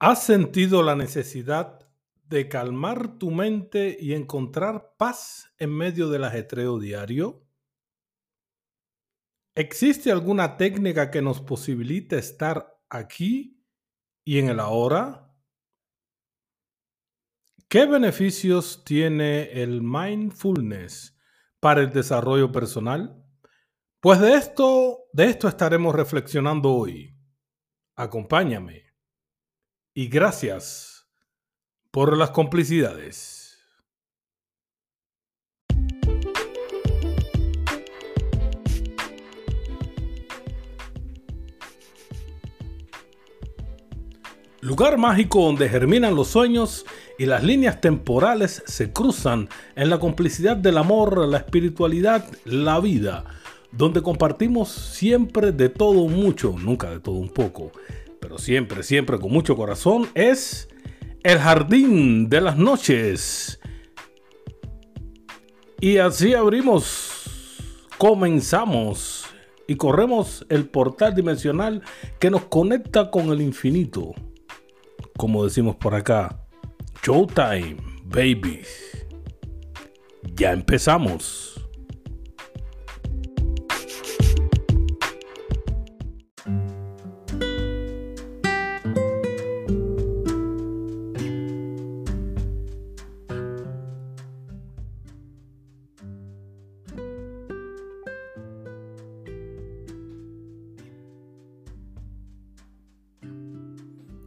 ¿Has sentido la necesidad de calmar tu mente y encontrar paz en medio del ajetreo diario? ¿Existe alguna técnica que nos posibilite estar aquí y en el ahora? ¿Qué beneficios tiene el mindfulness para el desarrollo personal? Pues de esto, de esto estaremos reflexionando hoy. Acompáñame y gracias por las complicidades. Lugar mágico donde germinan los sueños y las líneas temporales se cruzan en la complicidad del amor, la espiritualidad, la vida, donde compartimos siempre de todo mucho, nunca de todo un poco pero siempre, siempre con mucho corazón, es El Jardín de las Noches. Y así abrimos, comenzamos y corremos el portal dimensional que nos conecta con el infinito. Como decimos por acá, Showtime, baby. Ya empezamos.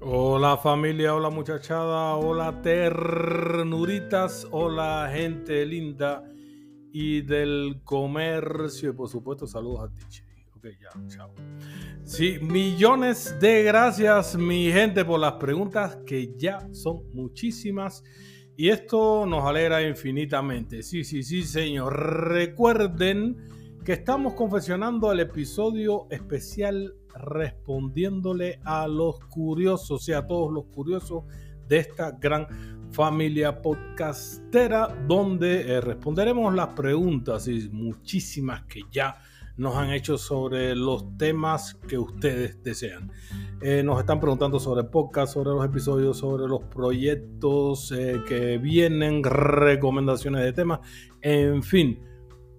Hola familia, hola muchachada, hola ternuritas, hola gente linda y del comercio y por supuesto saludos a ti. Ok, ya, chao. Sí, millones de gracias mi gente por las preguntas que ya son muchísimas y esto nos alegra infinitamente. Sí, sí, sí señor. Recuerden que estamos confeccionando el episodio especial respondiéndole a los curiosos y a todos los curiosos de esta gran familia podcastera donde eh, responderemos las preguntas y muchísimas que ya nos han hecho sobre los temas que ustedes desean. Eh, nos están preguntando sobre podcast, sobre los episodios, sobre los proyectos eh, que vienen, recomendaciones de temas, en fin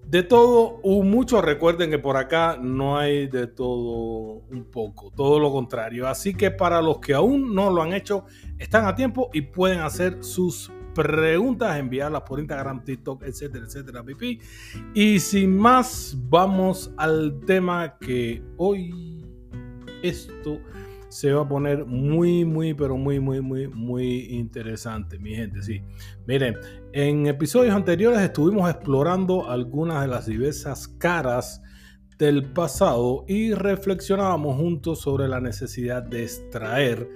de todo un mucho. Recuerden que por acá no hay de todo un poco, todo lo contrario. Así que para los que aún no lo han hecho, están a tiempo y pueden hacer sus preguntas, enviarlas por Instagram, TikTok, etcétera, etcétera, pipí. Y sin más, vamos al tema que hoy esto se va a poner muy, muy, pero muy, muy, muy, muy interesante, mi gente. Sí, miren, en episodios anteriores estuvimos explorando algunas de las diversas caras del pasado y reflexionábamos juntos sobre la necesidad de extraer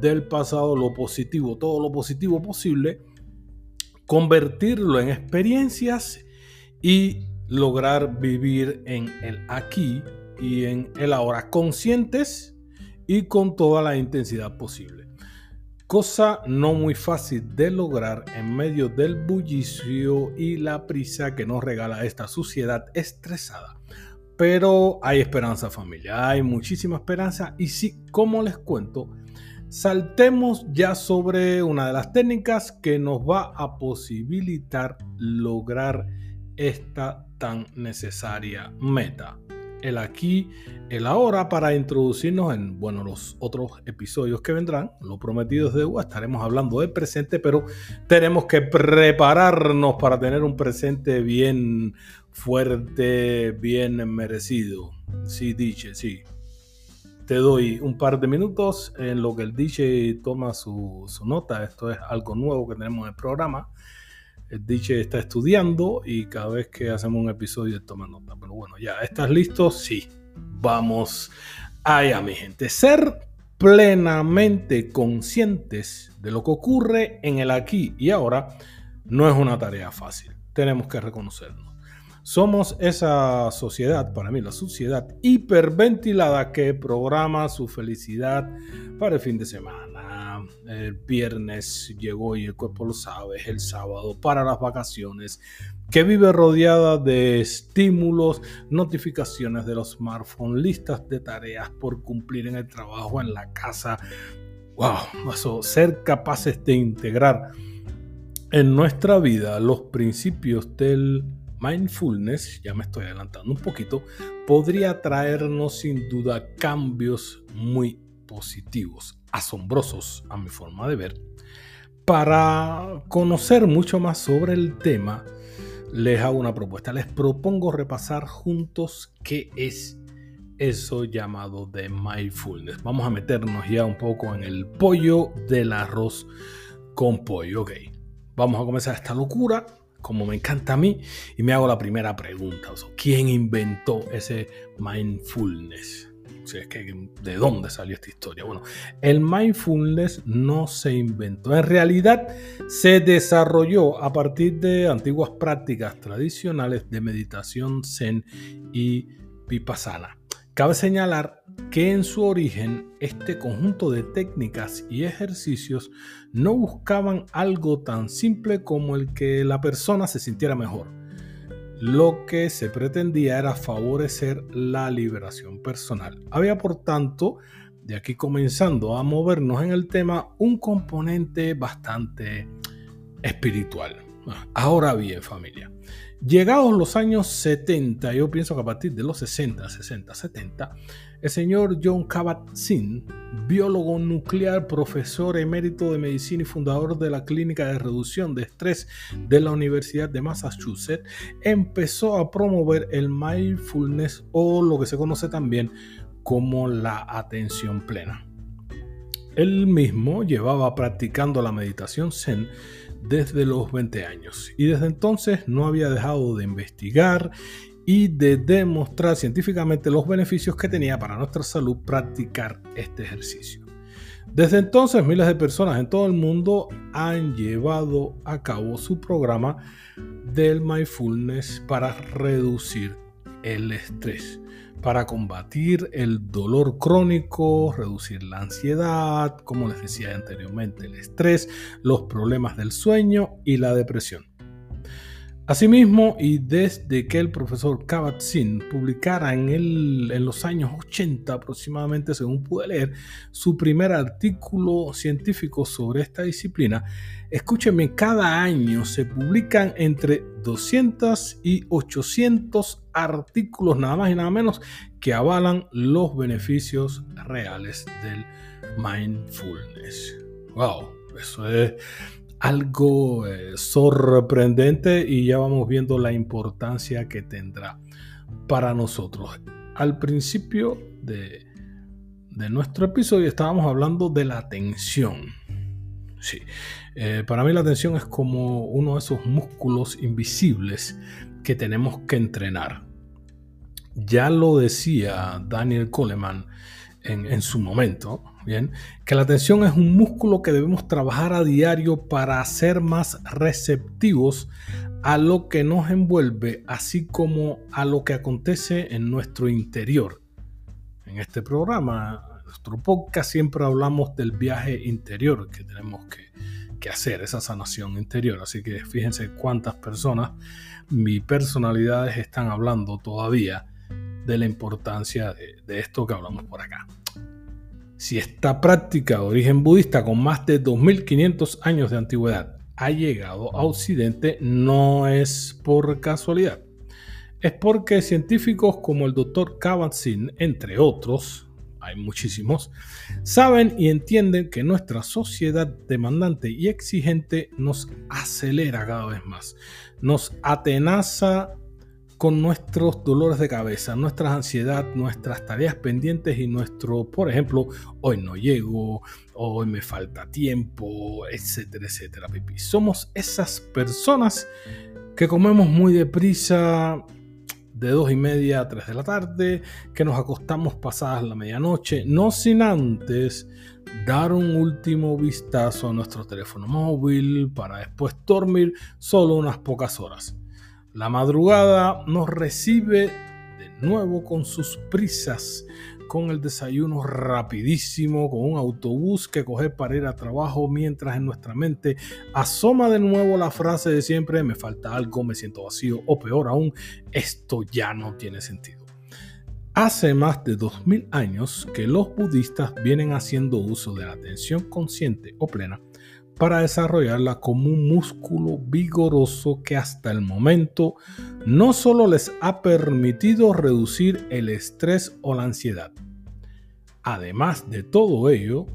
del pasado lo positivo, todo lo positivo posible, convertirlo en experiencias y lograr vivir en el aquí y en el ahora conscientes y con toda la intensidad posible. Cosa no muy fácil de lograr en medio del bullicio y la prisa que nos regala esta sociedad estresada. Pero hay esperanza familia, hay muchísima esperanza y sí, como les cuento, saltemos ya sobre una de las técnicas que nos va a posibilitar lograr esta tan necesaria meta el aquí, el ahora para introducirnos en, bueno, los otros episodios que vendrán. Lo prometido es estaremos hablando del presente, pero tenemos que prepararnos para tener un presente bien fuerte, bien merecido. Sí, DJ, sí. Te doy un par de minutos en lo que el DJ toma su, su nota. Esto es algo nuevo que tenemos en el programa el está estudiando y cada vez que hacemos un episodio toma nota. Pero bueno, ya, ¿estás listo? Sí. Vamos allá, mi gente. Ser plenamente conscientes de lo que ocurre en el aquí y ahora no es una tarea fácil. Tenemos que reconocernos. Somos esa sociedad, para mí la sociedad hiperventilada que programa su felicidad para el fin de semana. El viernes llegó y el cuerpo lo sabe, el sábado para las vacaciones, que vive rodeada de estímulos, notificaciones de los smartphones, listas de tareas por cumplir en el trabajo, en la casa, wow, eso, ser capaces de integrar en nuestra vida los principios del mindfulness, ya me estoy adelantando un poquito, podría traernos sin duda cambios muy positivos, asombrosos a mi forma de ver. Para conocer mucho más sobre el tema, les hago una propuesta. Les propongo repasar juntos qué es eso llamado de mindfulness. Vamos a meternos ya un poco en el pollo del arroz con pollo. Ok, vamos a comenzar esta locura, como me encanta a mí, y me hago la primera pregunta. ¿Quién inventó ese mindfulness? Es que, ¿De dónde salió esta historia? Bueno, el mindfulness no se inventó. En realidad se desarrolló a partir de antiguas prácticas tradicionales de meditación zen y vipassana. Cabe señalar que en su origen este conjunto de técnicas y ejercicios no buscaban algo tan simple como el que la persona se sintiera mejor. Lo que se pretendía era favorecer la liberación personal. Había por tanto, de aquí comenzando a movernos en el tema, un componente bastante espiritual. Ahora bien, familia, Llegados los años 70, yo pienso que a partir de los 60, 60, 70, el señor John Kabat-Zinn, biólogo nuclear, profesor emérito de medicina y fundador de la Clínica de Reducción de Estrés de la Universidad de Massachusetts, empezó a promover el mindfulness o lo que se conoce también como la atención plena. Él mismo llevaba practicando la meditación zen desde los 20 años y desde entonces no había dejado de investigar y de demostrar científicamente los beneficios que tenía para nuestra salud practicar este ejercicio. Desde entonces miles de personas en todo el mundo han llevado a cabo su programa del mindfulness para reducir el estrés para combatir el dolor crónico, reducir la ansiedad, como les decía anteriormente, el estrés, los problemas del sueño y la depresión. Asimismo, y desde que el profesor Kabat-Zinn publicara en, en los años 80 aproximadamente, según pude leer, su primer artículo científico sobre esta disciplina, escúchenme, cada año se publican entre 200 y 800 artículos, nada más y nada menos, que avalan los beneficios reales del mindfulness. ¡Wow! Eso es algo eh, sorprendente y ya vamos viendo la importancia que tendrá para nosotros. Al principio de, nuestro episodio estábamos hablando de la atención. Sí, eh, para mí la atención es como uno de esos músculos invisibles que tenemos que entrenar. Ya lo decía Daniel Coleman en, su momento, bien, que la atención es un músculo que debemos trabajar a diario para ser más receptivos a lo que nos envuelve, así como a lo que acontece en nuestro interior. En este programa, en nuestro podcast, siempre hablamos del viaje interior que tenemos que, hacer, esa sanación interior. Así que fíjense cuántas personas, mi personalidades están hablando todavía de la importancia de, esto que hablamos por acá. Si esta práctica de origen budista con más de 2500 años de antigüedad ha llegado a Occidente, no es por casualidad. Es porque científicos como el doctor Kabat-Zinn, entre otros, hay muchísimos, saben y entienden que nuestra sociedad demandante y exigente nos acelera cada vez más, nos atenaza con nuestros dolores de cabeza, nuestra ansiedad, nuestras tareas pendientes y nuestro, por ejemplo, hoy no llego, hoy me falta tiempo, etcétera, etcétera. Pipi. Somos esas personas que comemos muy deprisa de dos y media a 3 de la tarde, que nos acostamos pasadas la medianoche, no sin antes dar un último vistazo a nuestro teléfono móvil para después dormir solo unas pocas horas. La madrugada nos recibe de nuevo con sus prisas, con el desayuno rapidísimo, con un autobús que coger para ir a trabajo, mientras en nuestra mente asoma de nuevo la frase de siempre, me falta algo, me siento vacío, o peor aún, esto ya no tiene sentido. Hace más de 2000 años que los budistas vienen haciendo uso de la atención consciente o plena para desarrollarla como un músculo vigoroso que hasta el momento no solo les ha permitido reducir el estrés o la ansiedad. Además de todo ello,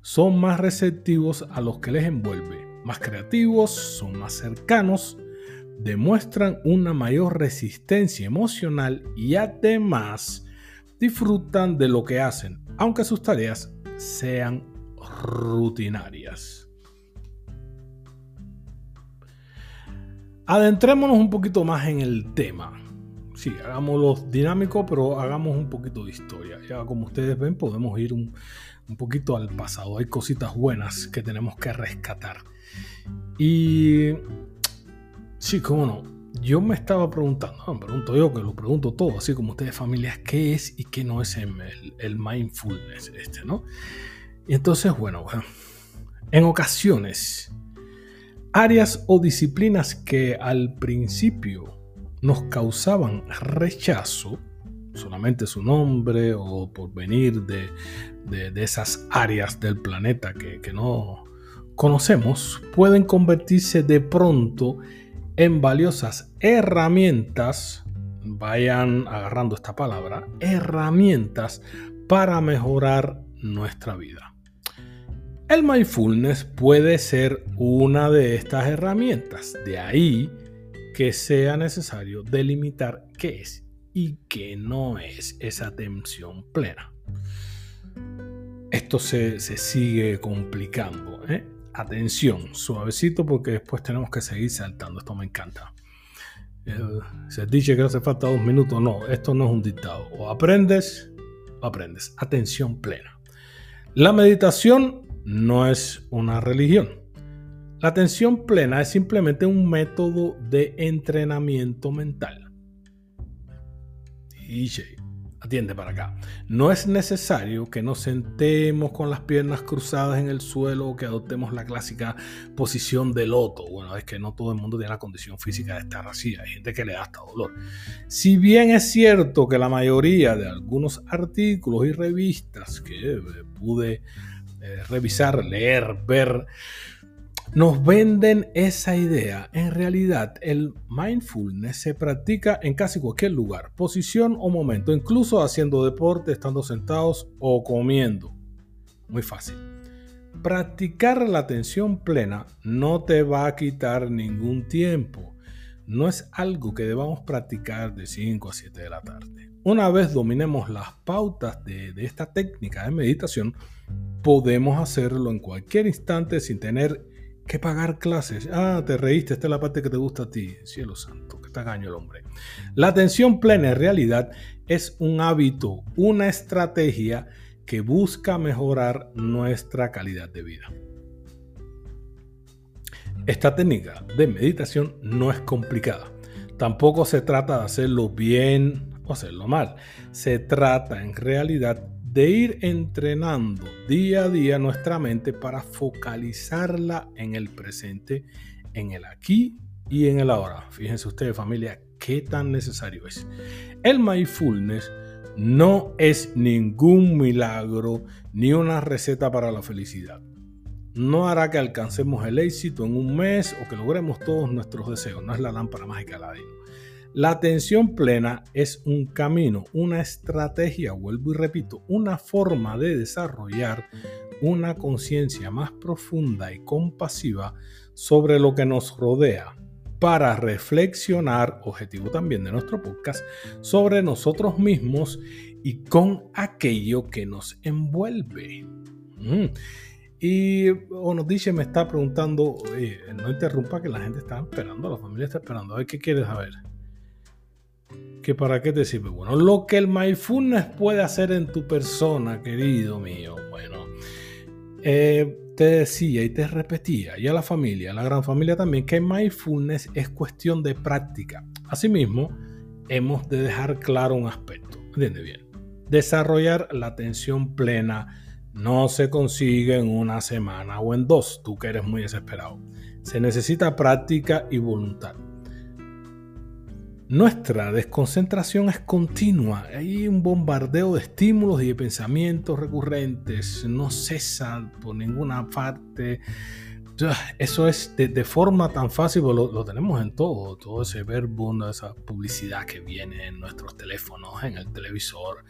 son más receptivos a los que les envuelve, más creativos, son más cercanos, demuestran una mayor resistencia emocional y además disfrutan de lo que hacen, aunque sus tareas sean rutinarias. Adentrémonos un poquito más en el tema. Sí, hagámoslo dinámico, pero hagamos un poquito de historia. Ya como ustedes ven, podemos ir un, poquito al pasado. Hay cositas buenas que tenemos que rescatar. Y sí, cómo no. Yo me estaba preguntando, me pregunto yo que lo pregunto todo, así como ustedes familias, ¿qué es y qué no es el, el mindfulness este, no? Y entonces, bueno, bueno, en ocasiones áreas o disciplinas que al principio nos causaban rechazo, solamente su nombre o por venir de, esas áreas del planeta que, que no conocemos, pueden convertirse de pronto en valiosas herramientas, vayan agarrando esta palabra, herramientas para mejorar nuestra vida. El mindfulness puede ser una de estas herramientas. De ahí que sea necesario delimitar qué es y qué no es esa atención plena. Esto se, sigue complicando. ¿eh? Atención, suavecito porque después tenemos que seguir saltando. Esto me encanta. Se dice que hace falta dos minutos. No, esto no es un dictado. O aprendes o aprendes. Atención plena. La meditación no es una religión. La atención plena es simplemente un método de entrenamiento mental. Y atiende para acá. No es necesario que nos sentemos con las piernas cruzadas en el suelo o que adoptemos la clásica posición de loto. Bueno, es que no todo el mundo tiene la condición física de estar así. Hay gente que le da hasta dolor. Si bien es cierto que la mayoría de algunos artículos y revistas que pude eh, revisar, leer, ver, nos venden esa idea. En realidad, el mindfulness se practica en casi cualquier lugar, posición o momento, incluso haciendo deporte, estando sentados o comiendo. Muy fácil. Practicar la atención plena no te va a quitar ningún tiempo. No es algo que debamos practicar de 5 a 7 de la tarde. Una vez dominemos las pautas de, de esta técnica de meditación, podemos hacerlo en cualquier instante sin tener que pagar clases. Ah, te reíste, esta es la parte que te gusta a ti. Cielo santo, que tagaño el hombre. La atención plena en realidad es un hábito, una estrategia que busca mejorar nuestra calidad de vida. Esta técnica de meditación no es complicada. Tampoco se trata de hacerlo bien o hacerlo mal. Se trata en realidad de ir entrenando día a día nuestra mente para focalizarla en el presente, en el aquí y en el ahora. Fíjense ustedes familia, qué tan necesario es. El mindfulness no es ningún milagro ni una receta para la felicidad. No hará que alcancemos el éxito en un mes o que logremos todos nuestros deseos. No es la lámpara mágica de Aladino. La atención plena es un camino, una estrategia, vuelvo y repito, una forma de desarrollar una conciencia más profunda y compasiva sobre lo que nos rodea para reflexionar, objetivo también de nuestro podcast, sobre nosotros mismos y con aquello que nos envuelve. Mm. Y o nos dice, me está preguntando, no interrumpa que la gente está esperando, la familia está esperando, a ver qué quieres saber. ¿Que para qué te sirve? Bueno, lo que el mindfulness puede hacer en tu persona, querido mío. Bueno, eh, te decía y te repetía, y a la familia, a la gran familia también, que mindfulness es cuestión de práctica. Asimismo, hemos de dejar claro un aspecto. ¿Entiende bien? Desarrollar la atención plena no se consigue en una semana o en dos, tú que eres muy desesperado. Se necesita práctica y voluntad. Nuestra desconcentración es continua. Hay un bombardeo de estímulos y de pensamientos recurrentes. No cesa por ninguna parte. Eso es de, forma tan fácil, pues lo, lo, tenemos en todo, todo ese verbo, esa publicidad que viene en nuestros teléfonos, en el televisor.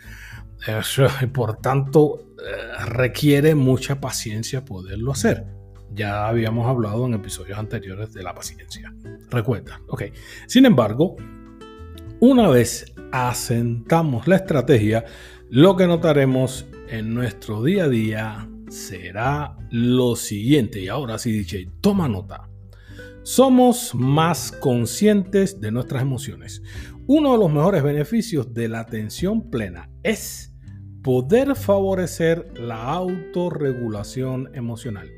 Eso, por tanto, eh, requiere mucha paciencia poderlo hacer. Ya habíamos hablado en episodios anteriores de la paciencia. Recuerda, ok. Sin embargo, una vez asentamos la estrategia, lo que notaremos en nuestro día a día será lo siguiente. Y ahora sí, DJ, toma nota. Somos más conscientes de nuestras emociones. Uno de los mejores beneficios de la atención plena es poder favorecer la autorregulación emocional,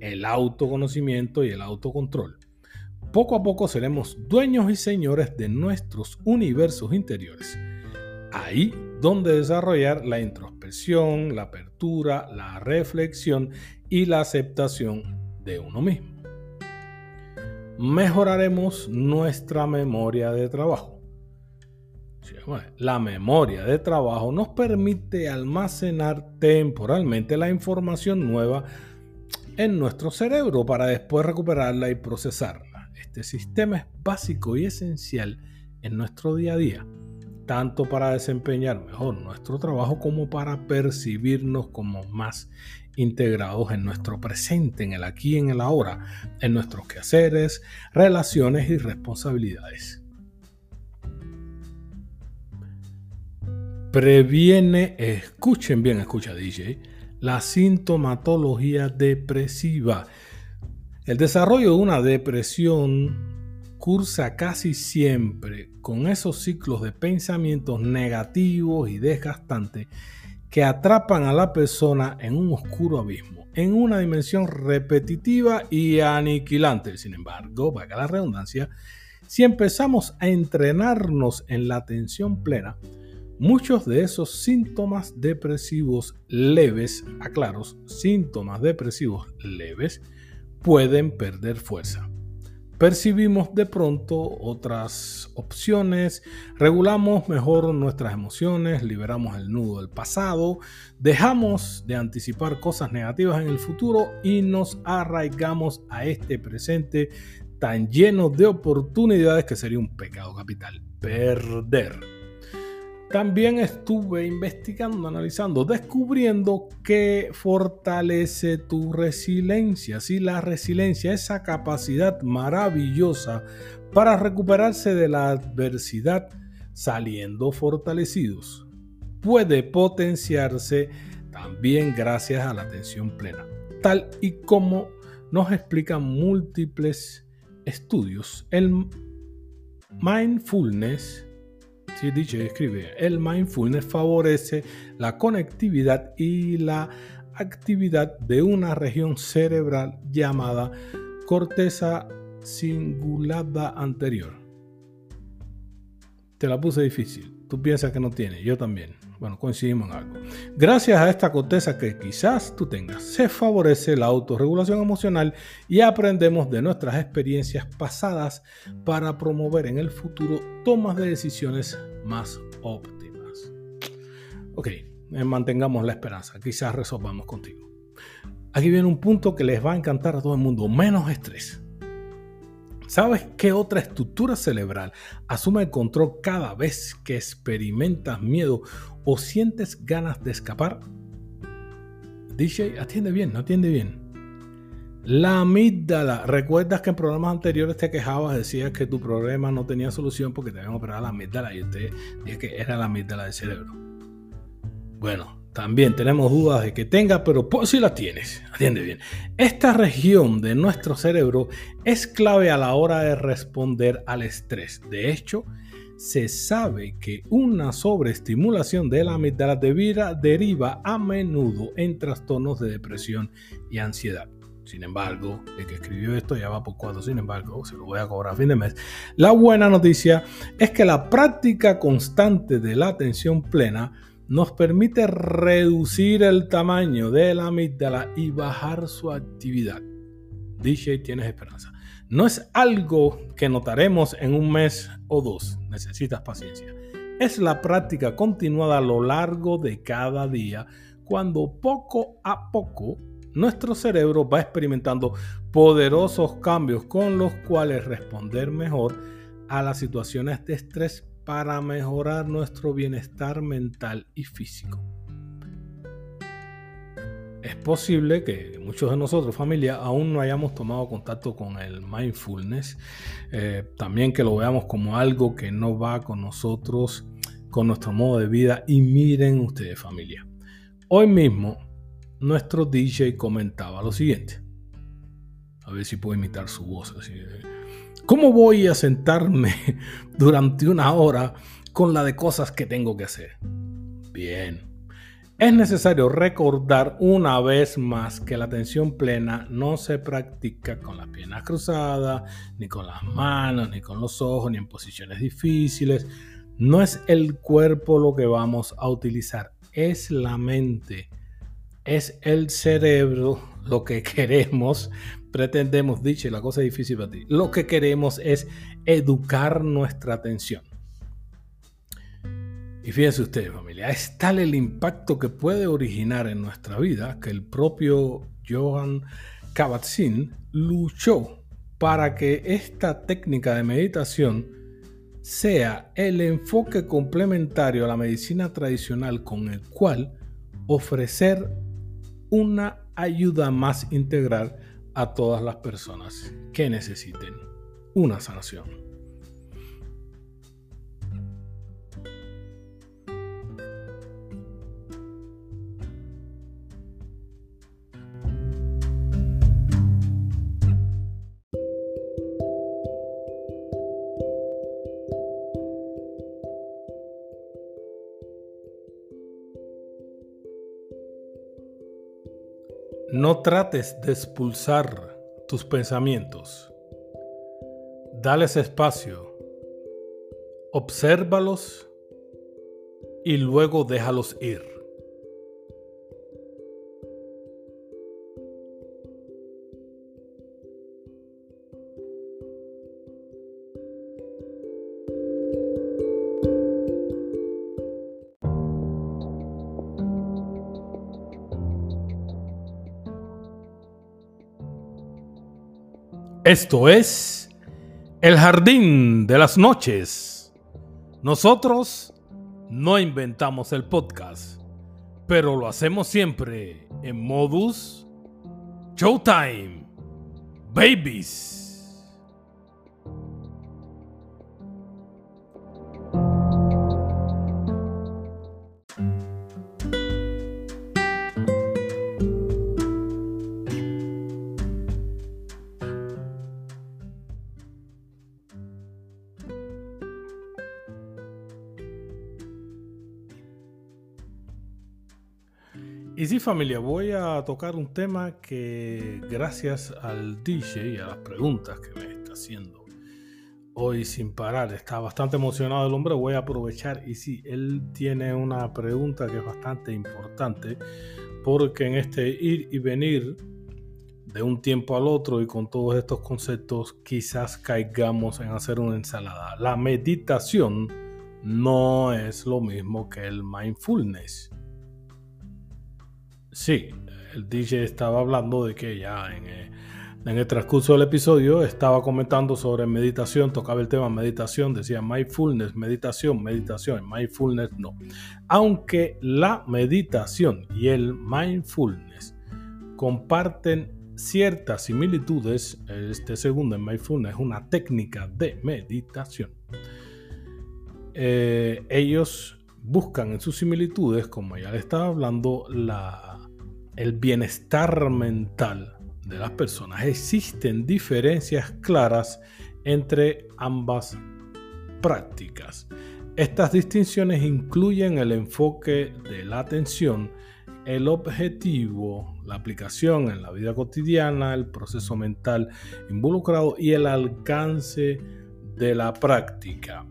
el autoconocimiento y el autocontrol poco a poco seremos dueños y señores de nuestros universos interiores. Ahí donde desarrollar la introspección, la apertura, la reflexión y la aceptación de uno mismo. Mejoraremos nuestra memoria de trabajo. La memoria de trabajo nos permite almacenar temporalmente la información nueva en nuestro cerebro para después recuperarla y procesarla. Este sistema es básico y esencial en nuestro día a día, tanto para desempeñar mejor nuestro trabajo como para percibirnos como más integrados en nuestro presente, en el aquí en el ahora, en nuestros quehaceres, relaciones y responsabilidades. Previene, escuchen bien, escucha DJ, la sintomatología depresiva el desarrollo de una depresión cursa casi siempre con esos ciclos de pensamientos negativos y desgastantes que atrapan a la persona en un oscuro abismo, en una dimensión repetitiva y aniquilante. Sin embargo, vaga la redundancia, si empezamos a entrenarnos en la atención plena, muchos de esos síntomas depresivos leves, aclaros, síntomas depresivos leves, pueden perder fuerza. Percibimos de pronto otras opciones, regulamos mejor nuestras emociones, liberamos el nudo del pasado, dejamos de anticipar cosas negativas en el futuro y nos arraigamos a este presente tan lleno de oportunidades que sería un pecado capital perder. También estuve investigando, analizando, descubriendo que fortalece tu resiliencia. Si la resiliencia, esa capacidad maravillosa para recuperarse de la adversidad saliendo fortalecidos, puede potenciarse también gracias a la atención plena, tal y como nos explican múltiples estudios. El mindfulness Sí, DJ escribe, el mindfulness favorece la conectividad y la actividad de una región cerebral llamada corteza cingulada anterior. Te la puse difícil. Tú piensas que no tiene, yo también. Bueno, coincidimos en algo. Gracias a esta corteza que quizás tú tengas, se favorece la autorregulación emocional y aprendemos de nuestras experiencias pasadas para promover en el futuro tomas de decisiones más óptimas. Ok, eh, mantengamos la esperanza, quizás resolvamos contigo. Aquí viene un punto que les va a encantar a todo el mundo, menos estrés. ¿Sabes qué otra estructura cerebral asume el control cada vez que experimentas miedo o sientes ganas de escapar? DJ, atiende bien, no atiende bien. La amígdala. ¿Recuerdas que en programas anteriores te quejabas, decías que tu problema no tenía solución porque te habían operado la amígdala y usted dije que era la amígdala del cerebro? Bueno, también tenemos dudas de que tenga, pero pues si la tienes, atiende bien. Esta región de nuestro cerebro es clave a la hora de responder al estrés. De hecho, se sabe que una sobreestimulación de la amígdala deriva a menudo en trastornos de depresión y ansiedad. Sin embargo, el que escribió esto ya va por cuatro, sin embargo, se lo voy a cobrar a fin de mes. La buena noticia es que la práctica constante de la atención plena nos permite reducir el tamaño de la amígdala y bajar su actividad. DJ, tienes esperanza. No es algo que notaremos en un mes o dos. Necesitas paciencia. Es la práctica continuada a lo largo de cada día, cuando poco a poco nuestro cerebro va experimentando poderosos cambios con los cuales responder mejor a las situaciones de estrés para mejorar nuestro bienestar mental y físico. Es posible que muchos de nosotros, familia, aún no hayamos tomado contacto con el mindfulness. Eh, también que lo veamos como algo que no va con nosotros, con nuestro modo de vida. Y miren ustedes, familia. Hoy mismo, nuestro DJ comentaba lo siguiente. A ver si puedo imitar su voz. ¿Cómo voy a sentarme durante una hora con la de cosas que tengo que hacer? Bien, es necesario recordar una vez más que la atención plena no se practica con las piernas cruzadas, ni con las manos, ni con los ojos, ni en posiciones difíciles. No es el cuerpo lo que vamos a utilizar, es la mente, es el cerebro lo que queremos, pretendemos, dicho, la cosa es difícil para ti, lo que queremos es educar nuestra atención. Y fíjense ustedes, familia, es tal el impacto que puede originar en nuestra vida que el propio Johann Kabat-Zinn luchó para que esta técnica de meditación sea el enfoque complementario a la medicina tradicional con el cual ofrecer una ayuda más integral a todas las personas que necesiten una sanación. No trates de expulsar tus pensamientos. Dales espacio. Obsérvalos y luego déjalos ir. Esto es El Jardín de las Noches. Nosotros no inventamos el podcast, pero lo hacemos siempre en modus Showtime. Babies. Familia, voy a tocar un tema que gracias al DJ y a las preguntas que me está haciendo hoy sin parar, está bastante emocionado el hombre, voy a aprovechar y sí, él tiene una pregunta que es bastante importante porque en este ir y venir de un tiempo al otro y con todos estos conceptos quizás caigamos en hacer una ensalada. La meditación no es lo mismo que el mindfulness. Sí, el DJ estaba hablando de que ya eh, en, el transcurso del episodio estaba comentando sobre meditación, tocaba el tema meditación, decía mindfulness, meditación, meditación, mindfulness no. Aunque la meditación y el mindfulness comparten ciertas similitudes, este segundo en mindfulness es una técnica de meditación. Eh, ellos buscan en sus similitudes, como ya le estaba hablando, la el bienestar mental de las personas, existen diferencias claras entre ambas prácticas. Estas distinciones incluyen el enfoque de la atención, el objetivo, la aplicación en la vida cotidiana, el proceso mental involucrado y el alcance de la práctica.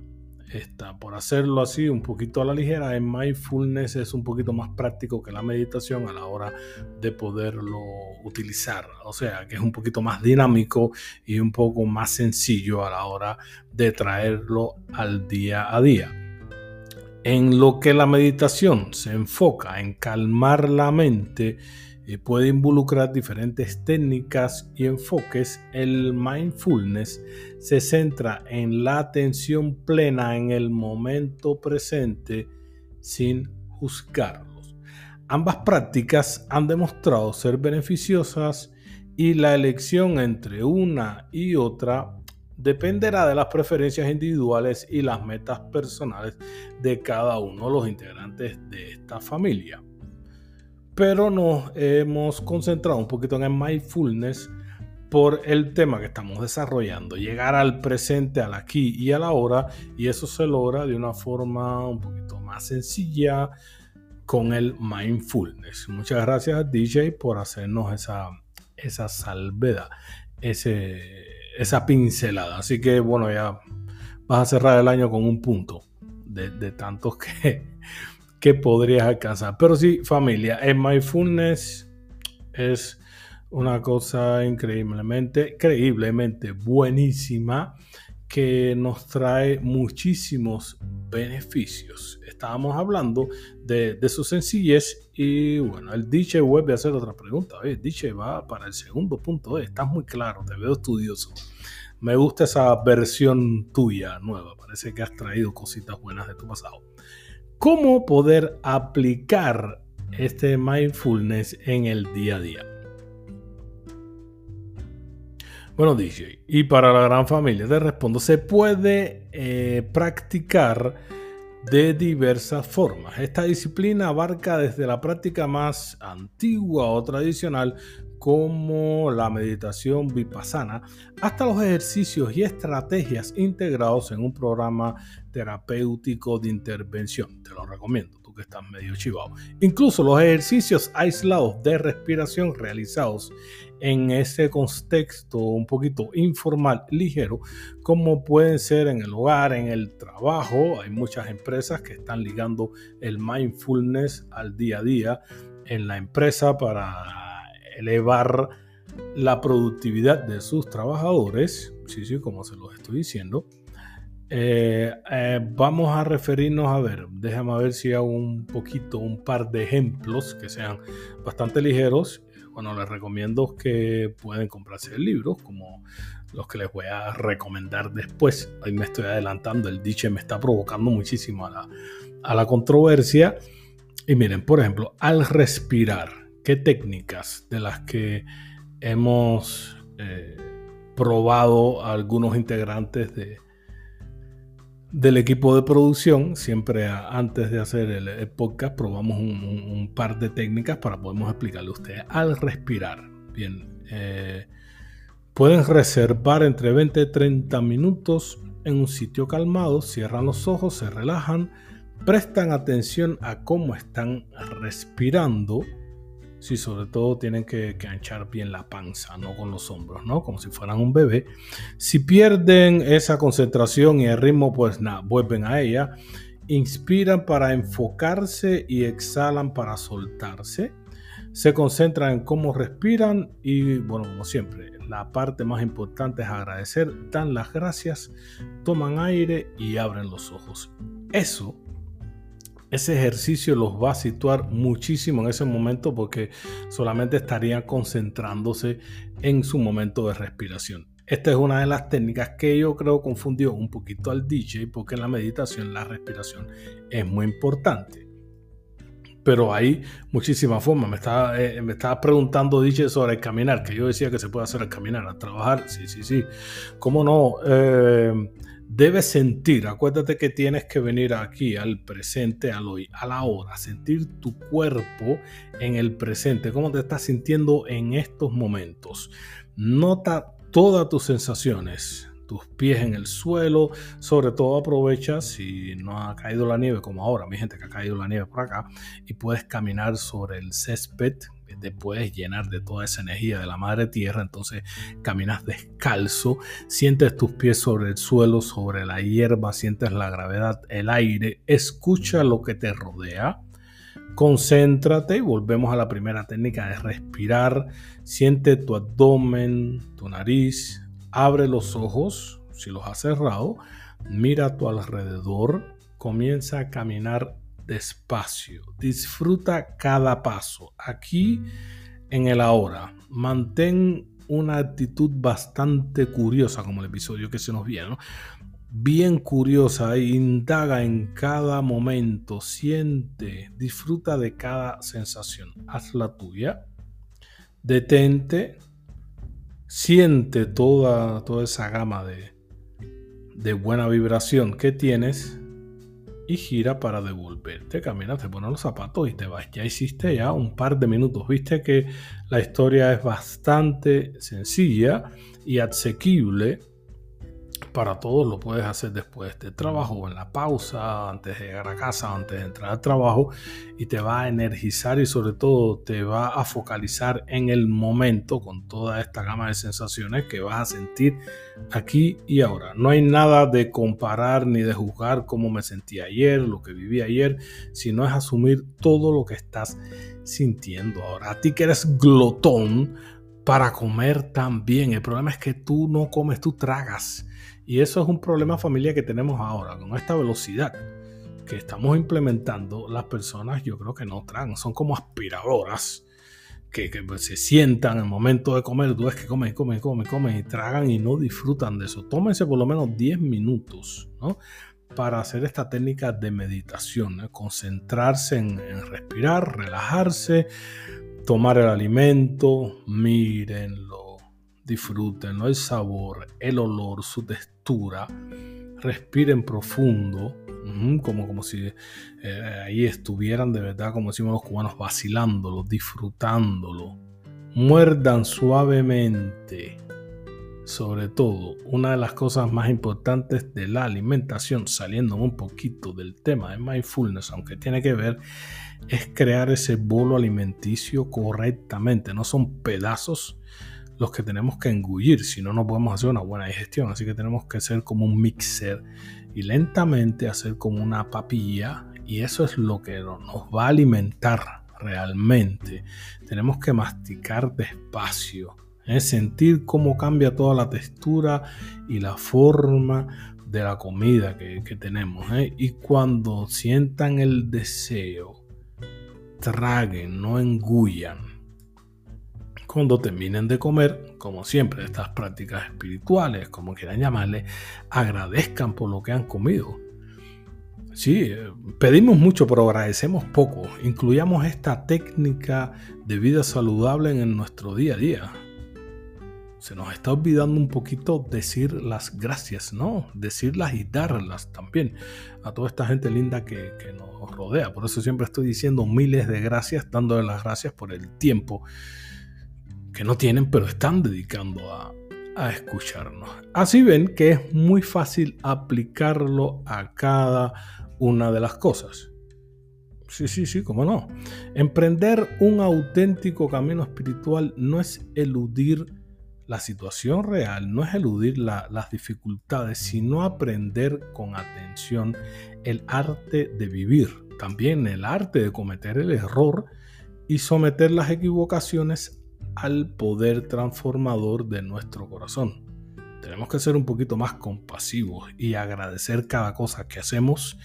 Por hacerlo así un poquito a la ligera, el mindfulness es un poquito más práctico que la meditación a la hora de poderlo utilizar. O sea, que es un poquito más dinámico y un poco más sencillo a la hora de traerlo al día a día. En lo que la meditación se enfoca en calmar la mente, puede involucrar diferentes técnicas y enfoques, el mindfulness se centra en la atención plena en el momento presente sin juzgarlos. Ambas prácticas han demostrado ser beneficiosas y la elección entre una y otra dependerá de las preferencias individuales y las metas personales de cada uno de los integrantes de esta familia pero nos hemos concentrado un poquito en el mindfulness por el tema que estamos desarrollando, llegar al presente, al aquí y a la hora, y eso se logra de una forma un poquito más sencilla con el mindfulness. Muchas gracias DJ por hacernos esa, esa salveda, ese, esa pincelada. Así que bueno, ya vas a cerrar el año con un punto de, de tantos que, que podrías alcanzar. Pero sí, familia, el mindfulness es una cosa increíblemente, increíblemente buenísima que nos trae muchísimos beneficios. Estábamos hablando de, su sencillez y bueno, el DJ vuelve a hacer otra pregunta. Oye, DJ va para el segundo punto. estás muy claro, te veo estudioso. Me gusta esa versión tuya nueva. Parece que has traído cositas buenas de tu pasado cómo poder aplicar este mindfulness en el día a día. Bueno, DJ, y para la gran familia, te respondo, se puede eh, practicar de diversas formas. Esta disciplina abarca desde la práctica más antigua o tradicional como la meditación vipassana, hasta los ejercicios y estrategias integrados en un programa terapéutico de intervención. Te lo recomiendo, tú que estás medio chivado. Incluso los ejercicios aislados de respiración realizados en ese contexto un poquito informal, ligero, como pueden ser en el hogar, en el trabajo. Hay muchas empresas que están ligando el mindfulness al día a día en la empresa para elevar la productividad de sus trabajadores, sí, sí, como se los estoy diciendo, eh, eh, vamos a referirnos a ver, déjame ver si hago un poquito, un par de ejemplos que sean bastante ligeros. Bueno, les recomiendo que pueden comprarse el libro, como los que les voy a recomendar después. Ahí me estoy adelantando, el dicho me está provocando muchísimo a la, a la controversia. Y miren, por ejemplo, al respirar, qué técnicas de las que hemos eh, probado algunos integrantes de, del equipo de producción. Siempre antes de hacer el, podcast probamos un, par de técnicas para poder explicarle a ustedes. Al respirar, bien, eh, pueden reservar entre 20 y 30 minutos en un sitio calmado, cierran los ojos, se relajan, prestan atención a cómo están respirando Sí, sobre todo tienen que, anchar bien la panza, no con los hombros, ¿no? Como si fueran un bebé. Si pierden esa concentración y el ritmo, pues nada, vuelven a ella. Inspiran para enfocarse y exhalan para soltarse. Se concentran en cómo respiran y, bueno, como siempre, la parte más importante es agradecer, dan las gracias, toman aire y abren los ojos. Eso ese ejercicio los va a situar muchísimo en ese momento porque solamente estarían concentrándose en su momento de respiración. Esta es una de las técnicas que yo creo confundió un poquito al DJ porque en la meditación la respiración es muy importante. Pero hay muchísimas formas. Me estaba, eh, preguntando DJ sobre el caminar, que yo decía que se puede hacer el caminar, al trabajar. Sí, sí, sí. ¿Cómo no? Eh, debes sentir, acuérdate que tienes que venir aquí al presente, al hoy, a la hora, sentir tu cuerpo en el presente, cómo te estás sintiendo en estos momentos. Nota todas tus sensaciones, tus pies en el suelo, sobre todo aprovecha si no ha caído la nieve como ahora, mi gente que ha caído la nieve por acá, y puedes caminar sobre el césped, te puedes llenar de toda esa energía de la madre tierra, entonces caminas descalzo, sientes tus pies sobre el suelo, sobre la hierba, sientes la gravedad, el aire, escucha lo que te rodea. Concéntrate y volvemos a la primera técnica de respirar. Siente tu abdomen, tu nariz, abre los ojos, si los has cerrado, mira a tu alrededor, comienza a caminar despacio, disfruta cada paso. Aquí en el ahora, mantén una actitud bastante curiosa, como el episodio que se nos viene, bien curiosa, e indaga en cada momento, siente, disfruta de cada sensación, haz la tuya, detente, siente toda, toda esa gama de, de buena vibración que tienes y gira para devolverte. Caminas, te pones los zapatos y te vas. Ya hiciste ya un par de minutos. Viste que la historia es bastante sencilla y asequible para todos lo puedes hacer después de trabajo o en la pausa, antes de llegar a casa, antes de entrar al trabajo y te va a energizar y sobre todo te va a focalizar en el momento con toda esta gama de sensaciones que vas a sentir aquí y ahora. No hay nada de comparar ni de juzgar cómo me sentí ayer, lo que viví ayer, sino es asumir todo lo que estás sintiendo ahora. A ti que eres glotón para comer también. El problema es que tú no comes, tú tragas. Y eso es un problema familia que tenemos ahora, con esta velocidad que estamos implementando, las personas yo creo que no tragan, son como aspiradoras que, pues, se sientan en el momento de comer, tú ves que comen, comen, comen, comen y tragan y no disfrutan de eso. Tómense por lo menos 10 minutos ¿no? para hacer esta técnica de meditación, concentrarse en, respirar, relajarse, tomar el alimento, mírenlo disfruten el sabor, el olor, su textura, respiren profundo, como, como si eh, ahí estuvieran de verdad, como decimos los cubanos, vacilándolo, disfrutándolo. Muerdan suavemente. Sobre todo, una de las cosas más importantes de la alimentación, saliendo un poquito del tema de mindfulness, aunque tiene que ver, es crear ese bolo alimenticio correctamente. No son pedazos, los que tenemos que engullir, si no, no podemos hacer una buena digestión. Así que tenemos que ser como un mixer y lentamente hacer como una papilla y eso es lo que nos va a alimentar realmente. Tenemos que masticar despacio, ¿eh? sentir cómo cambia toda la textura y la forma de la comida que, tenemos. ¿eh? Y cuando sientan el deseo, traguen, no engullan cuando terminen de comer, como siempre, estas prácticas espirituales, como quieran llamarle, agradezcan por lo que han comido. Sí, pedimos mucho, pero agradecemos poco. Incluyamos esta técnica de vida saludable en nuestro día a día. Se nos está olvidando un poquito decir las gracias, ¿no? Decirlas y darlas también a toda esta gente linda que, que nos rodea. Por eso siempre estoy diciendo miles de gracias, dándole las gracias por el tiempo que no tienen, pero están dedicando a, a escucharnos. Así ven que es muy fácil aplicarlo a cada una de las cosas. Sí, sí, sí, cómo no. Emprender un auténtico camino espiritual no es eludir la situación real, no es eludir las dificultades, sino aprender con atención el arte de vivir, también el arte de cometer el error y someter las equivocaciones al poder transformador de nuestro corazón. Tenemos que ser un poquito más compasivos y agradecer cada cosa que hacemos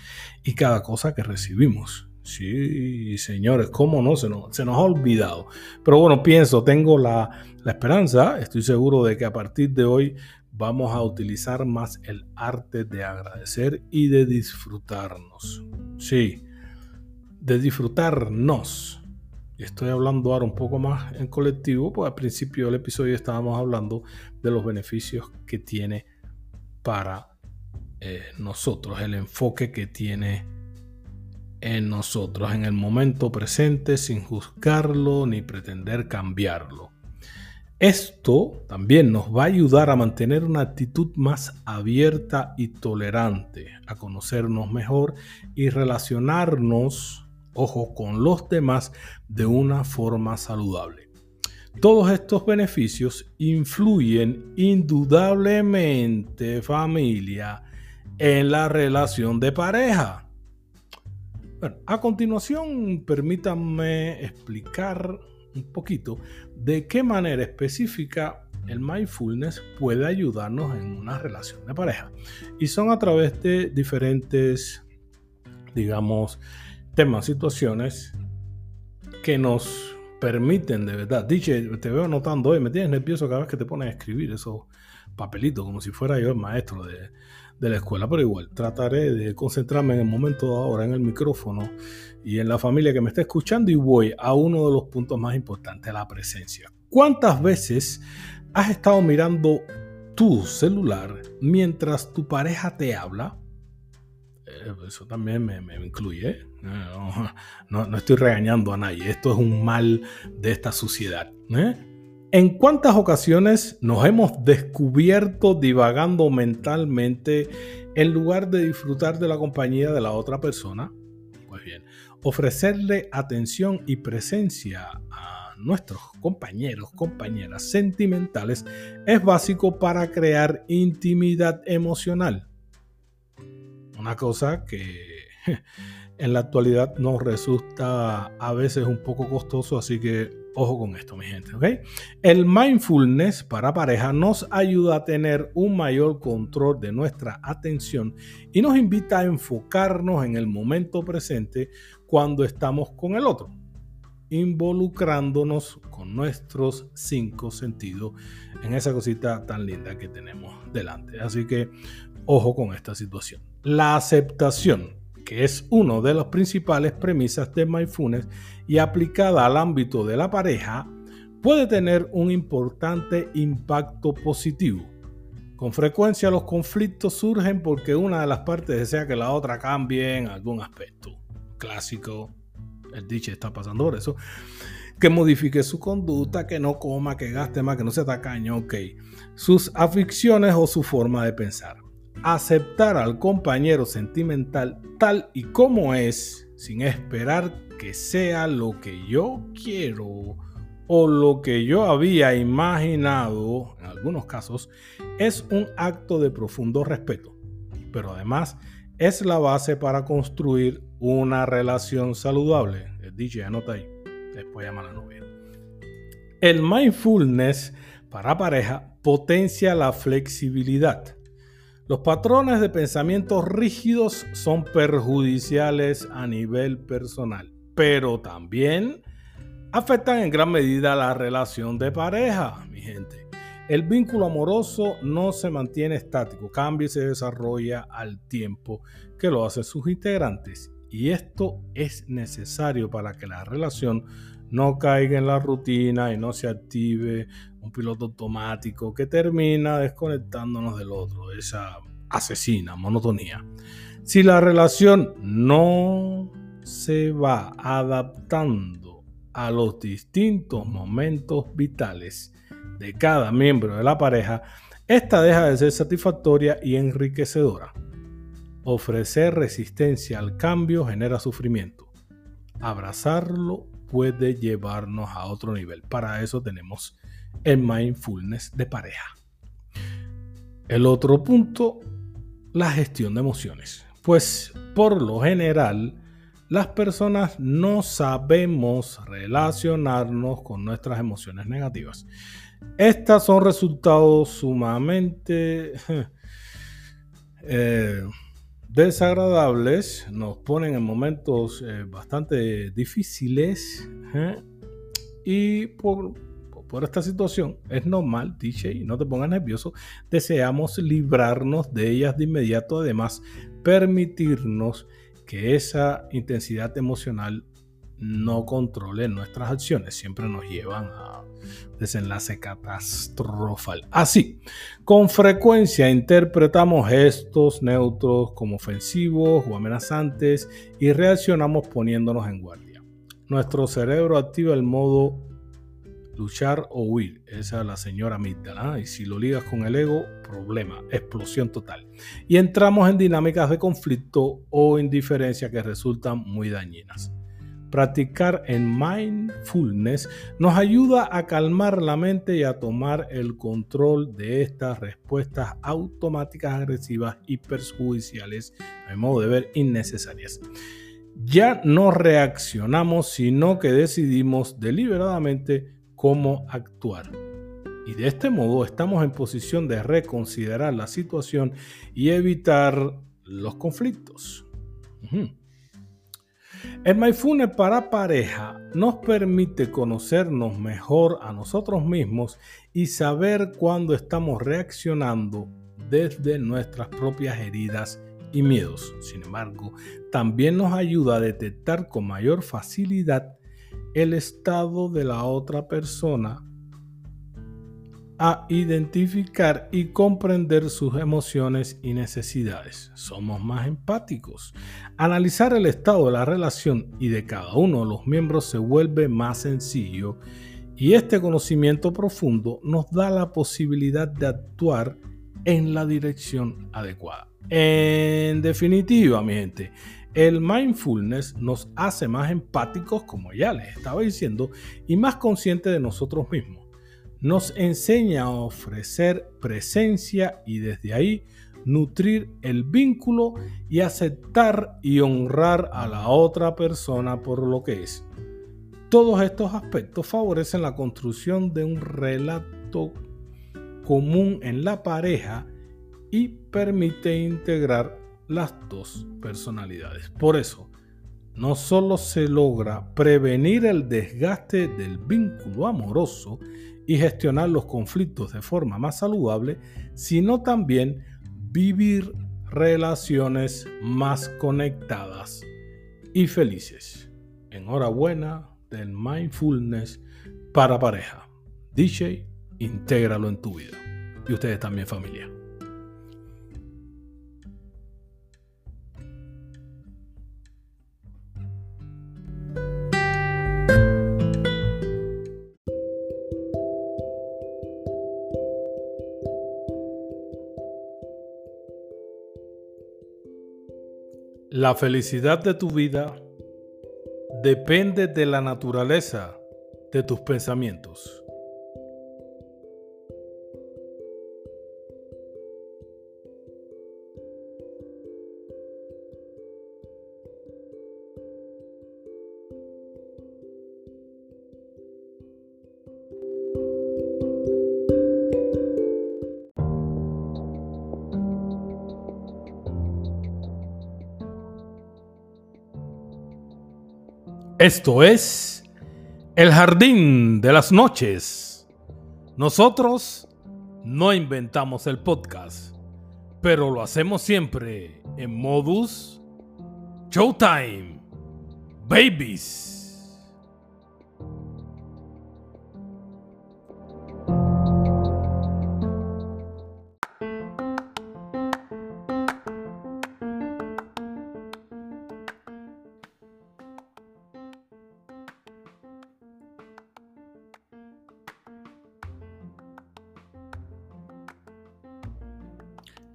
y cada cosa que recibimos. Sí, señores, ¿cómo no? Se nos, se nos ha olvidado. Pero bueno, pienso, tengo la, la esperanza, estoy seguro de que a partir de hoy vamos a utilizar más el arte de agradecer y de disfrutarnos. Sí, de disfrutarnos estoy hablando ahora un poco más en colectivo, pues al principio del episodio estábamos hablando de los beneficios que tiene para eh, nosotros, el enfoque que tiene en nosotros, en el momento presente, sin juzgarlo ni pretender cambiarlo. Esto también nos va a ayudar a mantener una actitud más abierta y tolerante, a conocernos mejor y relacionarnos ojo, con los demás de una forma saludable. Todos estos beneficios influyen indudablemente, familia, en la relación de pareja. a continuación, permítanme explicar un poquito de qué manera específica el mindfulness puede ayudarnos en una relación de pareja. Y son a través de diferentes, digamos, temas, situaciones que nos permiten de verdad. Dice, te veo notando hoy, me tienes nervioso cada vez que te pones a escribir esos papelitos, como si fuera yo el maestro de, de la escuela, pero igual trataré de concentrarme en el momento ahora en el micrófono y en la familia que me está escuchando y voy a uno de los puntos más importantes, la presencia. ¿Cuántas veces has estado mirando tu celular mientras tu pareja te habla? Eso también me, incluye. ¿eh? No, no, estoy regañando a nadie. Esto es un mal de esta sociedad. ¿eh? ¿En cuántas ocasiones nos hemos descubierto divagando mentalmente en lugar de disfrutar de la compañía de la otra persona? Pues bien, ofrecerle atención y presencia a nuestros compañeros, compañeras sentimentales es básico para crear intimidad emocional. Una cosa que en la actualidad nos resulta a veces un poco costoso, así que ojo con esto, mi gente, ¿ok? El mindfulness para pareja nos ayuda a tener un mayor control de nuestra atención y nos invita a enfocarnos en el momento presente cuando estamos con el otro, involucrándonos con nuestros cinco sentidos en esa cosita tan linda que tenemos delante. Así que ojo con esta situación. La aceptación que es una de las principales premisas de mindfulness y aplicada al ámbito de la pareja, puede tener un importante impacto positivo. Con frecuencia los conflictos surgen porque una de las partes desea que la otra cambie en algún aspecto. Clásico, el dicho está pasando por eso. Que modifique su conducta, que no coma, que gaste más, que no se tacaño, ok. Sus aficiones o su forma de pensar aceptar al compañero sentimental tal y como es, sin esperar que sea lo que yo quiero o lo que yo había imaginado, en algunos casos, es un acto de profundo respeto, pero además es la base para construir una relación saludable. El DJ anota ahí, después llama la novia. El mindfulness para pareja potencia la flexibilidad los patrones de pensamiento rígidos son perjudiciales a nivel personal, pero también afectan en gran medida la relación de pareja, mi gente. El vínculo amoroso no se mantiene estático, cambia y se desarrolla al tiempo que lo hacen sus integrantes. Y esto es necesario para que la relación no caiga en la rutina y no se active un piloto automático que termina desconectándonos del otro, esa asesina, monotonía. Si la relación no se va adaptando a los distintos momentos vitales de cada miembro de la pareja, esta deja de ser satisfactoria y enriquecedora. Ofrecer resistencia al cambio genera sufrimiento. Abrazarlo puede llevarnos a otro nivel. Para eso tenemos el mindfulness de pareja. El otro punto, la gestión de emociones. Pues por lo general, las personas no sabemos relacionarnos con nuestras emociones negativas. Estas son resultados sumamente eh, desagradables, nos ponen en momentos eh, bastante difíciles ¿eh? y por por esta situación, es normal, DJ, no te pongas nervioso, deseamos librarnos de ellas de inmediato, además permitirnos que esa intensidad emocional no controle nuestras acciones, siempre nos llevan a desenlace catastrofal. Así, con frecuencia interpretamos gestos neutros como ofensivos o amenazantes y reaccionamos poniéndonos en guardia. Nuestro cerebro activa el modo luchar o huir. Esa es la señora amígdala. Y si lo ligas con el ego, problema, explosión total. Y entramos en dinámicas de conflicto o indiferencia que resultan muy dañinas. Practicar en mindfulness nos ayuda a calmar la mente y a tomar el control de estas respuestas automáticas agresivas y perjudiciales, a mi modo de ver, innecesarias. Ya no reaccionamos, sino que decidimos deliberadamente cómo actuar. Y de este modo estamos en posición de reconsiderar la situación y evitar los conflictos. El Mindfulness para pareja nos permite conocernos mejor a nosotros mismos y saber cuándo estamos reaccionando desde nuestras propias heridas y miedos. Sin embargo, también nos ayuda a detectar con mayor facilidad el estado de la otra persona a identificar y comprender sus emociones y necesidades. Somos más empáticos. Analizar el estado de la relación y de cada uno de los miembros se vuelve más sencillo y este conocimiento profundo nos da la posibilidad de actuar en la dirección adecuada. En definitiva, mi gente, el mindfulness nos hace más empáticos, como ya les estaba diciendo, y más conscientes de nosotros mismos nos enseña a ofrecer presencia y desde ahí nutrir el vínculo y aceptar y honrar a la otra persona por lo que es. Todos estos aspectos favorecen la construcción de un relato común en la pareja y permite integrar las dos personalidades. Por eso, no solo se logra prevenir el desgaste del vínculo amoroso, y gestionar los conflictos de forma más saludable, sino también vivir relaciones más conectadas y felices. Enhorabuena del mindfulness para pareja. DJ, intégralo en tu vida. Y ustedes también familia. La felicidad de tu vida depende de la naturaleza de tus pensamientos. Esto es El Jardín de las Noches. Nosotros no inventamos el podcast, pero lo hacemos siempre en modus Showtime. Babies.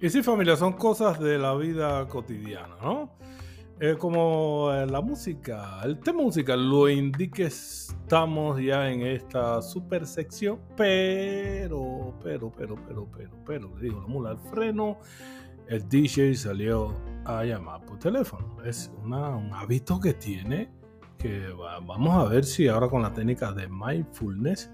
Y sí, familia, son cosas de la vida cotidiana, ¿no? Es como la música, el tema musical lo indica, estamos ya en esta super sección, pero, pero, pero, pero, pero, pero, le digo, la mula al freno, el DJ salió a llamar por teléfono. Es un hábito que tiene, que vamos a ver si ahora con la técnica de mindfulness,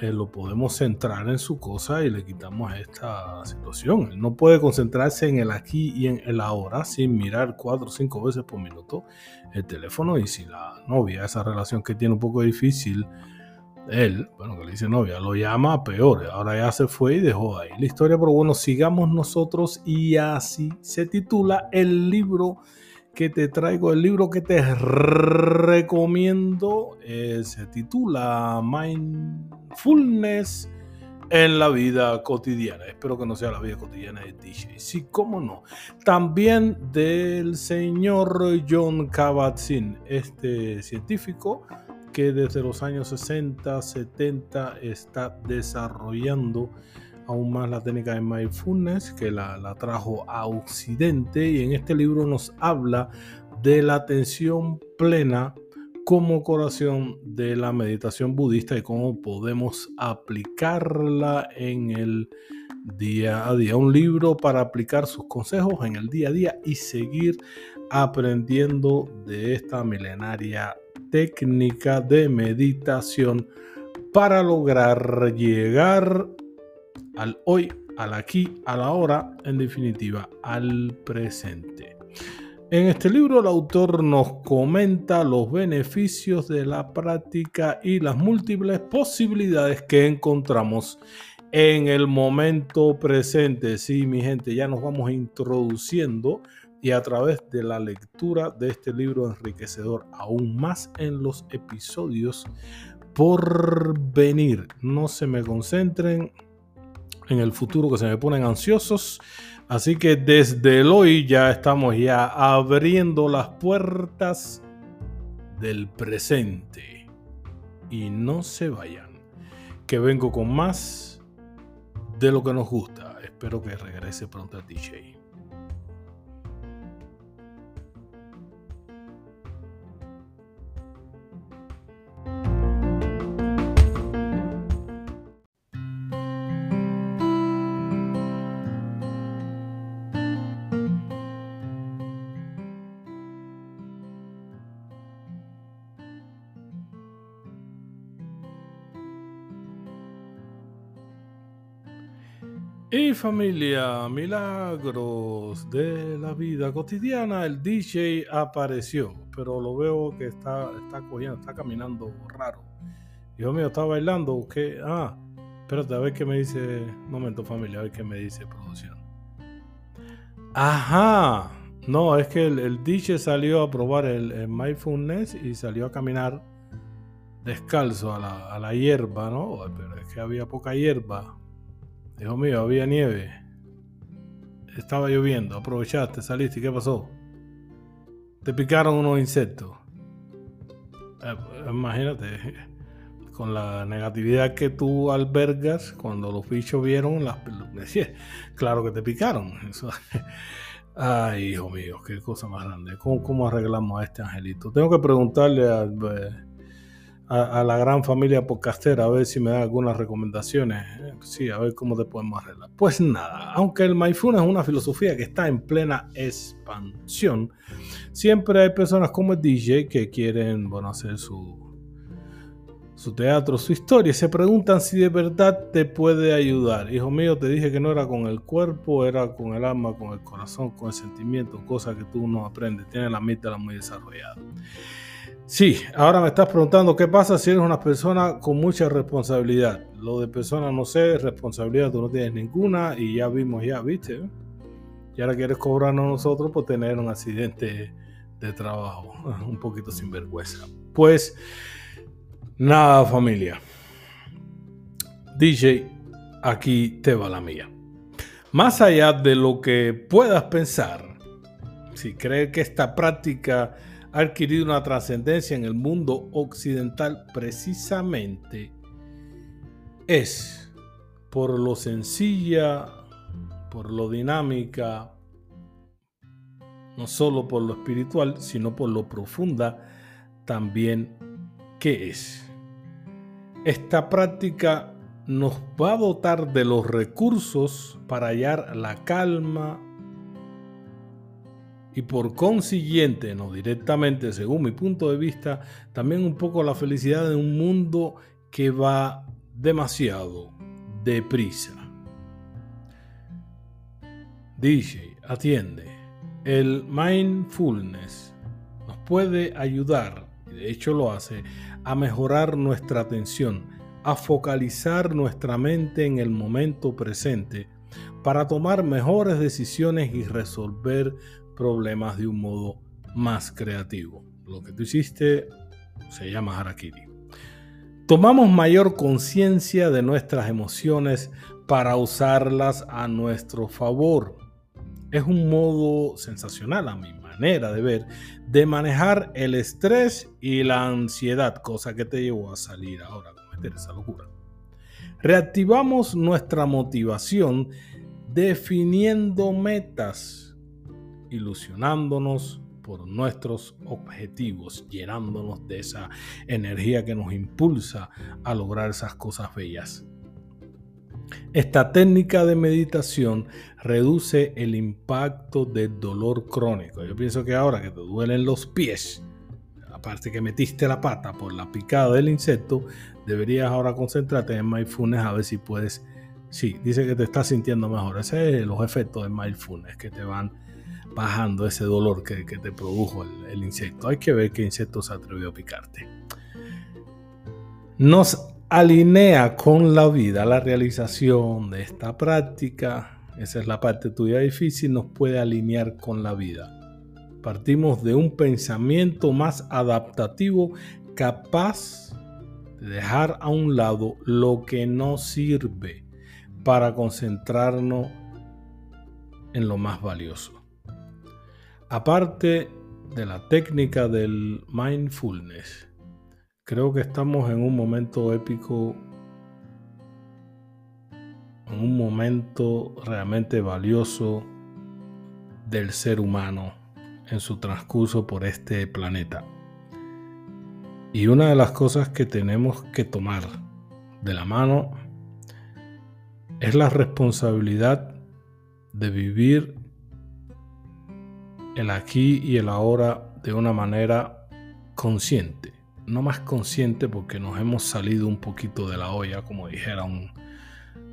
eh, lo podemos centrar en su cosa y le quitamos esta situación. Él no puede concentrarse en el aquí y en el ahora sin mirar cuatro o cinco veces por minuto el teléfono y si la novia, esa relación que tiene un poco difícil, él, bueno, que le dice novia, lo llama peor, ahora ya se fue y dejó ahí la historia, pero bueno, sigamos nosotros y así se titula el libro que te traigo, el libro que te recomiendo, eh, se titula Mindfulness en la vida cotidiana. Espero que no sea la vida cotidiana de DJ. Sí, cómo no. También del señor John Kabat-Zinn, este científico que desde los años 60, 70 está desarrollando aún más la técnica de mindfulness que la, trajo a Occidente y en este libro nos habla de la atención plena como corazón de la meditación budista y cómo podemos aplicarla en el día a día. Un libro para aplicar sus consejos en el día a día y seguir aprendiendo de esta milenaria técnica de meditación para lograr llegar al hoy, al aquí, a la hora, en definitiva, al presente. En este libro el autor nos comenta los beneficios de la práctica y las múltiples posibilidades que encontramos en el momento presente. Sí, mi gente, ya nos vamos introduciendo y a través de la lectura de este libro enriquecedor aún más en los episodios por venir. No se me concentren en el futuro que se me ponen ansiosos. Así que desde el hoy ya estamos ya abriendo las puertas del presente. Y no se vayan, que vengo con más de lo que nos gusta. Espero que regrese pronto a DJ. Familia, milagros de la vida cotidiana, el DJ apareció, pero lo veo que está, está cogiendo, está caminando raro. Dios mío, está bailando, ¿qué? Ah, espérate, a ver qué me dice, momento familia, a ver qué me dice producción. Ajá, no, es que el, DJ salió a probar el, mindfulness y salió a caminar descalzo a la, a la hierba, ¿no? Pero es que había poca hierba Dios mío, había nieve. Estaba lloviendo. Aprovechaste, saliste. ¿Y qué pasó? Te picaron unos insectos. Eh, imagínate, con la negatividad que tú albergas, cuando los bichos vieron las claro que te picaron. Ay, hijo mío, qué cosa más grande. ¿Cómo, ¿Cómo, arreglamos a este angelito? Tengo que preguntarle a, eh, a, la gran familia podcastera a ver si me da algunas recomendaciones. Sí, a ver cómo te podemos arreglar. Pues nada, aunque el Mindfulness es una filosofía que está en plena expansión, siempre hay personas como el DJ que quieren bueno, hacer su, su teatro, su historia, y se preguntan si de verdad te puede ayudar. Hijo mío, te dije que no era con el cuerpo, era con el alma, con el corazón, con el sentimiento, cosa que tú no aprendes, tienes la mente muy desarrollada. Sí, ahora me estás preguntando qué pasa si eres una persona con mucha responsabilidad. Lo de persona no sé, responsabilidad tú no tienes ninguna y ya vimos, ya viste. Y ahora quieres cobrarnos nosotros por tener un accidente de trabajo, un poquito sin vergüenza. Pues nada familia. DJ, aquí te va la mía. Más allá de lo que puedas pensar, si crees que esta práctica ha adquirido una trascendencia en el mundo occidental precisamente es por lo sencilla, por lo dinámica, no solo por lo espiritual, sino por lo profunda también que es. Esta práctica nos va a dotar de los recursos para hallar la calma, y por consiguiente, no directamente, según mi punto de vista, también un poco la felicidad de un mundo que va demasiado deprisa. DJ, atiende. El mindfulness nos puede ayudar, de hecho lo hace, a mejorar nuestra atención, a focalizar nuestra mente en el momento presente para tomar mejores decisiones y resolver problemas de un modo más creativo. Lo que tú hiciste se llama harakiri. Tomamos mayor conciencia de nuestras emociones para usarlas a nuestro favor. Es un modo sensacional a mi manera de ver de manejar el estrés y la ansiedad, cosa que te llevó a salir ahora a cometer esa locura. Reactivamos nuestra motivación definiendo metas ilusionándonos por nuestros objetivos, llenándonos de esa energía que nos impulsa a lograr esas cosas bellas. Esta técnica de meditación reduce el impacto del dolor crónico. Yo pienso que ahora que te duelen los pies, aparte que metiste la pata por la picada del insecto, deberías ahora concentrarte en mindfulness a ver si puedes. Sí, dice que te estás sintiendo mejor. Ese es los efectos de mindfulness que te van bajando ese dolor que, te produjo el, el, insecto. Hay que ver qué insecto se atrevió a picarte. Nos alinea con la vida la realización de esta práctica. Esa es la parte tuya difícil, nos puede alinear con la vida. Partimos de un pensamiento más adaptativo, capaz de dejar a un lado lo que no sirve para concentrarnos en lo más valioso. Aparte de la técnica del mindfulness, creo que estamos en un momento épico, en un momento realmente valioso del ser humano en su transcurso por este planeta. Y una de las cosas que tenemos que tomar de la mano es la responsabilidad de vivir el aquí y el ahora de una manera consciente. No más consciente porque nos hemos salido un poquito de la olla, como dijera un,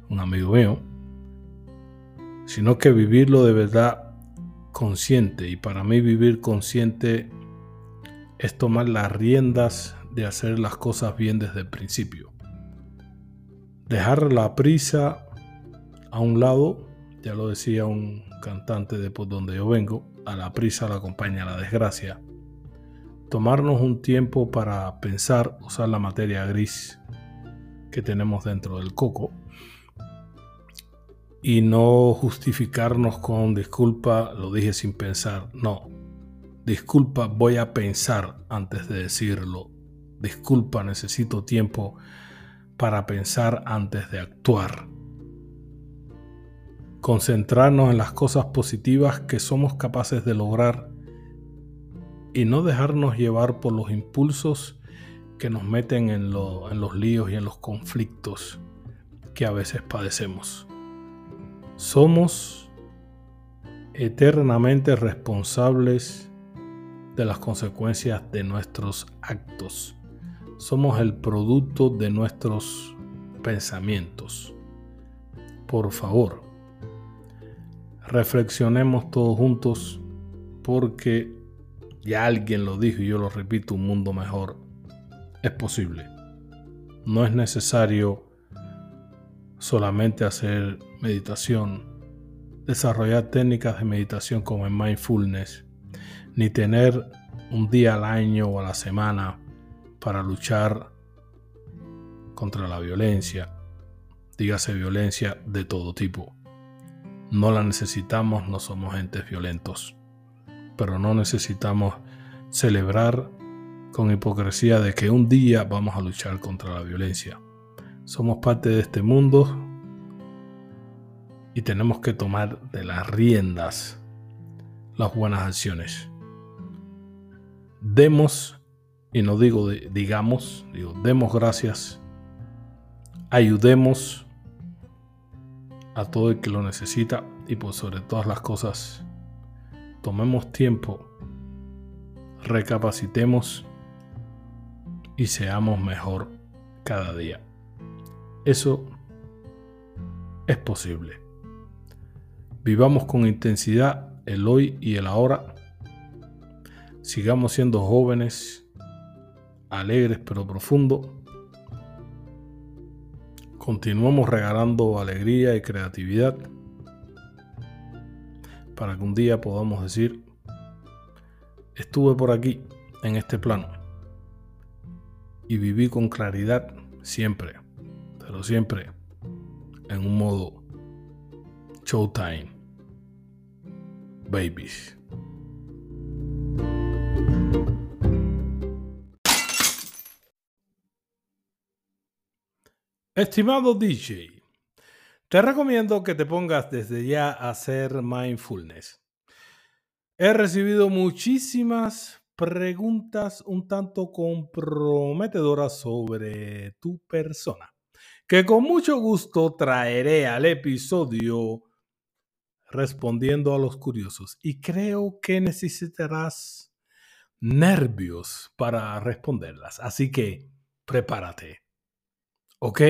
un amigo mío, sino que vivirlo de verdad consciente y para mí vivir consciente es tomar las riendas de hacer las cosas bien desde el principio. Dejar la prisa a un lado, ya lo decía un cantante de por donde yo vengo, a la prisa la acompaña la desgracia. Tomarnos un tiempo para pensar, usar la materia gris que tenemos dentro del coco y no justificarnos con disculpa, lo dije sin pensar. No, disculpa, voy a pensar antes de decirlo. Disculpa, necesito tiempo para pensar antes de actuar. Concentrarnos en las cosas positivas que somos capaces de lograr y no dejarnos llevar por los impulsos que nos meten en, en los líos y en los conflictos que a veces padecemos. Somos eternamente responsables de las consecuencias de nuestros actos. Somos el producto de nuestros pensamientos. Por favor, reflexionemos todos juntos porque ya alguien lo dijo y yo lo repito, un mundo mejor es posible. No es necesario solamente hacer meditación, desarrollar técnicas de meditación como en mindfulness, ni tener un día al año o a la semana para luchar contra la violencia, dígase violencia de todo tipo. No la necesitamos, no somos entes violentos, pero no necesitamos celebrar con hipocresía de que un día vamos a luchar contra la violencia. Somos parte de este mundo y tenemos que tomar de las riendas las buenas acciones. Demos, y no digo digamos, digo, demos gracias, ayudemos a todo el que lo necesita y por sobre todas las cosas, tomemos tiempo, recapacitemos y seamos mejor cada día. Eso es posible. Vivamos con intensidad el hoy y el ahora. Sigamos siendo jóvenes, alegres pero profundos. Continuamos regalando alegría y creatividad para que un día podamos decir, estuve por aquí, en este plano, y viví con claridad siempre pero siempre en un modo showtime. Babies. Estimado DJ, te recomiendo que te pongas desde ya a hacer mindfulness. He recibido muchísimas preguntas un tanto comprometedoras sobre tu persona, que con mucho gusto traeré al episodio respondiendo a los curiosos. Y creo que necesitarás nervios para responderlas. Así que prepárate. ¿Ok?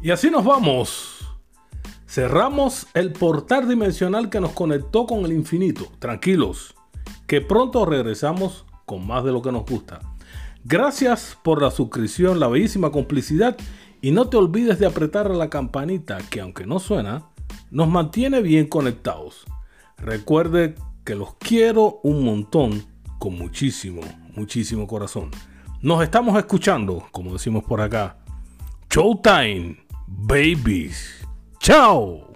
Y así nos vamos. Cerramos el portal dimensional que nos conectó con el infinito. Tranquilos, que pronto regresamos con más de lo que nos gusta. Gracias por la suscripción, la bellísima complicidad y no te olvides de apretar la campanita que aunque no suena, nos mantiene bien conectados. Recuerde que los quiero un montón con muchísimo, muchísimo corazón. Nos estamos escuchando, como decimos por acá. Showtime, babies. Chao.